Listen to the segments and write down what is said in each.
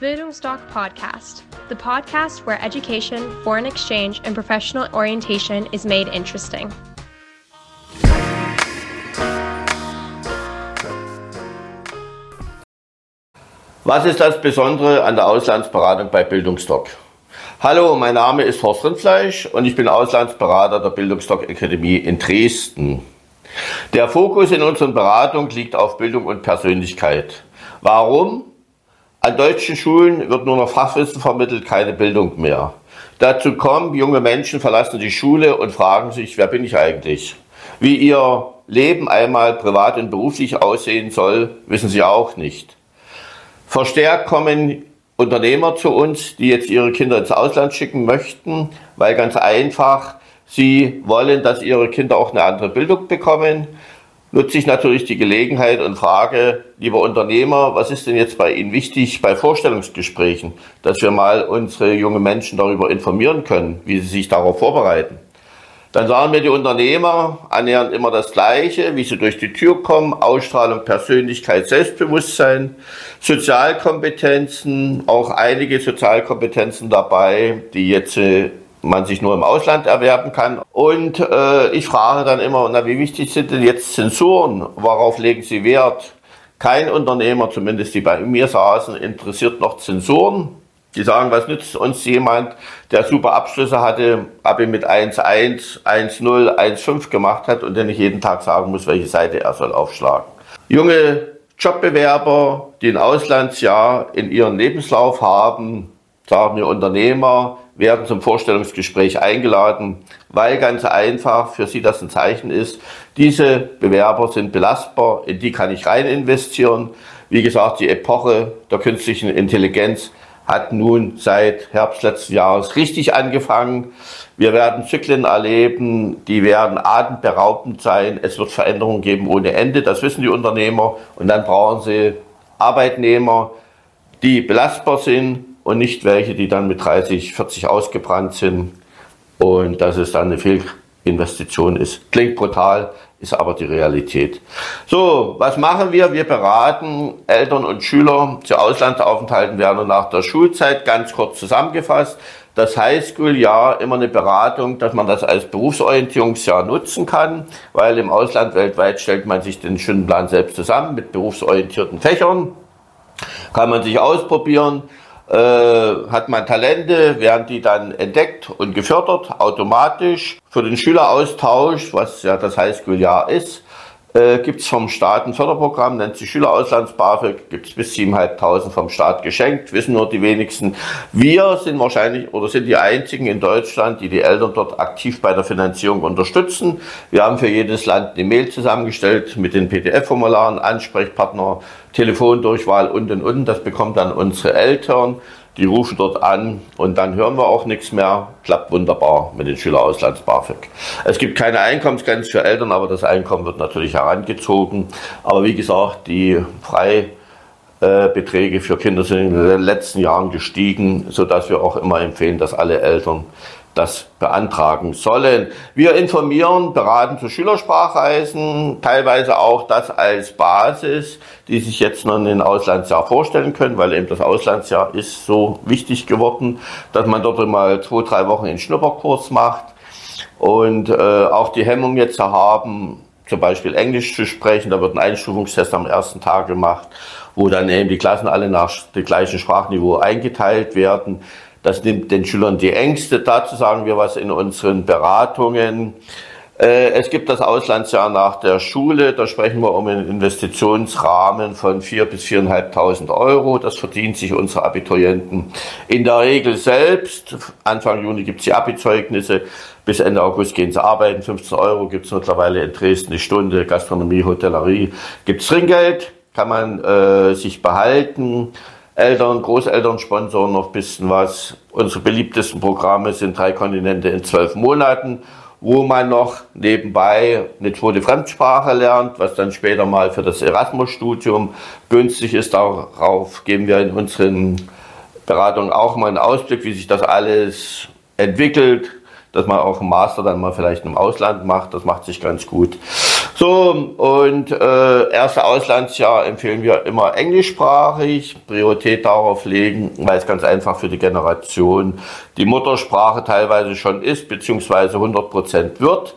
Bildungsdoc Podcast, the podcast where education, foreign exchange, and professional orientation is made interesting. Was ist das Besondere an der Auslandsberatung bei Bildungsdoc? Hallo, mein Name ist Horst Rindfleisch und ich bin Auslandsberater der Bildungsdoc Akademie in Dresden. Der Fokus in unseren Beratungen liegt auf Bildung und Persönlichkeit. Warum? An deutschen Schulen wird nur noch Fachwissen vermittelt, keine Bildung mehr. Dazu kommen, junge Menschen verlassen die Schule und fragen sich, wer bin ich eigentlich? Wie ihr Leben einmal privat und beruflich aussehen soll, wissen sie auch nicht. Verstärkt kommen Unternehmer zu uns, die jetzt ihre Kinder ins Ausland schicken möchten, weil ganz einfach sie wollen, dass ihre Kinder auch eine andere Bildung bekommen nutze ich natürlich die Gelegenheit und frage, lieber Unternehmer, was ist denn jetzt bei Ihnen wichtig bei Vorstellungsgesprächen, dass wir mal unsere jungen Menschen darüber informieren können, wie sie sich darauf vorbereiten. Dann sagen mir die Unternehmer annähernd immer das Gleiche, wie sie durch die Tür kommen, Ausstrahlung, Persönlichkeit, Selbstbewusstsein, Sozialkompetenzen, auch einige Sozialkompetenzen dabei, die jetzt äh, man sich nur im Ausland erwerben kann. Und äh, ich frage dann immer, na, wie wichtig sind denn jetzt Zensuren? Worauf legen Sie Wert? Kein Unternehmer, zumindest die bei mir saßen, interessiert noch Zensuren. Die sagen, was nützt uns jemand, der super Abschlüsse hatte, Abi mit 1,1, 1,0, 1,5 gemacht hat und der nicht jeden Tag sagen muss, welche Seite er soll aufschlagen. Junge Jobbewerber, die ein Auslandsjahr in ihrem Lebenslauf haben, sagen mir Unternehmer, werden zum Vorstellungsgespräch eingeladen, weil ganz einfach für sie das ein Zeichen ist, diese Bewerber sind belastbar, in die kann ich rein investieren. Wie gesagt, die Epoche der künstlichen Intelligenz hat nun seit Herbst letzten Jahres richtig angefangen. Wir werden Zyklen erleben, die werden atemberaubend sein. Es wird Veränderungen geben ohne Ende, das wissen die Unternehmer. Und dann brauchen sie Arbeitnehmer, die belastbar sind, und nicht welche, die dann mit 30, 40 ausgebrannt sind und dass es dann eine Fehlinvestition ist. Klingt brutal, ist aber die Realität. So, was machen wir? Wir beraten Eltern und Schüler zu Auslandsaufenthalten während und nach der Schulzeit, ganz kurz zusammengefasst. Das Highschool-Jahr immer eine Beratung, dass man das als Berufsorientierungsjahr nutzen kann, weil im Ausland weltweit stellt man sich den Stundenplan selbst zusammen mit berufsorientierten Fächern. Kann man sich ausprobieren äh, hat man Talente, werden die dann entdeckt und gefördert, automatisch. Für den Schüleraustausch, was ja das Highschool-Jahr ist, äh, gibt es vom Staat ein Förderprogramm, nennt sich Schülerauslands-BAföG, gibt es bis 7.500 vom Staat geschenkt, wissen nur die wenigsten. Wir sind wahrscheinlich oder sind die einzigen in Deutschland, die die Eltern dort aktiv bei der Finanzierung unterstützen. Wir haben für jedes Land eine Mail zusammengestellt mit den PDF-Formularen, Ansprechpartner, Telefondurchwahl und und und. Das bekommt dann unsere Eltern. Die rufen dort an und dann hören wir auch nichts mehr. Klappt wunderbar mit den Schülerauslands BAföG. Es gibt keine Einkommensgrenze für Eltern, aber das Einkommen wird natürlich herangezogen. Aber wie gesagt, die Freibeträge für Kinder sind in den letzten Jahren gestiegen, sodass wir auch immer empfehlen, dass alle Eltern das beantragen sollen. Wir informieren, beraten zu Schülersprachreisen, teilweise auch das als Basis, die sich jetzt noch ein Auslandsjahr vorstellen können, weil eben das Auslandsjahr ist so wichtig geworden, dass man dort mal zwei, drei Wochen einen Schnupperkurs macht und äh, auch die Hemmung jetzt haben, zum Beispiel Englisch zu sprechen. Da wird ein Einstufungstest am ersten Tag gemacht, wo dann eben die Klassen alle nach dem gleichen Sprachniveau eingeteilt werden. Das nimmt den Schülern die Ängste. Dazu sagen wir was in unseren Beratungen. Äh, es gibt das Auslandsjahr nach der Schule. Da sprechen wir um einen Investitionsrahmen von 4.000 bis 4.500 Euro. Das verdient sich unsere Abiturienten in der Regel selbst. Anfang Juni gibt es die Abi-Zeugnisse. Bis Ende August gehen sie arbeiten. 15 Euro gibt es mittlerweile in Dresden eine Stunde. Gastronomie, Hotellerie gibt es Trinkgeld. Kann man äh, sich behalten. Eltern, Großeltern sponsoren noch ein bisschen was. Unsere beliebtesten Programme sind drei Kontinente in zwölf Monaten, wo man noch nebenbei eine zweite Fremdsprache lernt, was dann später mal für das Erasmus-Studium günstig ist. Darauf geben wir in unseren Beratungen auch mal einen Ausblick, wie sich das alles entwickelt, dass man auch einen Master dann mal vielleicht im Ausland macht. Das macht sich ganz gut. So, und äh, erste Auslandsjahr empfehlen wir immer englischsprachig, Priorität darauf legen, weil es ganz einfach für die Generation die Muttersprache teilweise schon ist, beziehungsweise 100% wird.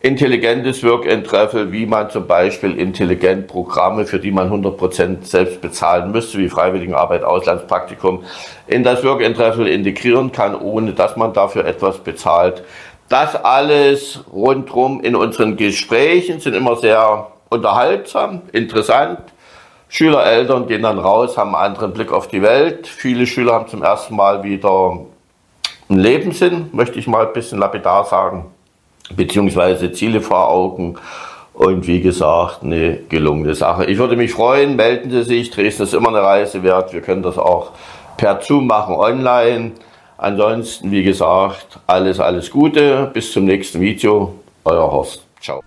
Intelligentes Work and Travel, wie man zum Beispiel intelligent Programme, für die man 100% selbst bezahlen müsste, wie Freiwilligenarbeit, Auslandspraktikum, in das Work and Travel integrieren kann, ohne dass man dafür etwas bezahlt das alles rundherum in unseren Gesprächen sind immer sehr unterhaltsam, interessant. Schüler, Eltern gehen dann raus, haben einen anderen Blick auf die Welt. Viele Schüler haben zum ersten Mal wieder einen Lebenssinn, möchte ich mal ein bisschen lapidar sagen, beziehungsweise Ziele vor Augen. Und wie gesagt, eine gelungene Sache. Ich würde mich freuen, melden Sie sich. Dresden ist immer eine Reise wert. Wir können das auch per Zoom machen, online. Ansonsten, wie gesagt, alles, alles Gute. Bis zum nächsten Video. Euer Horst. Ciao.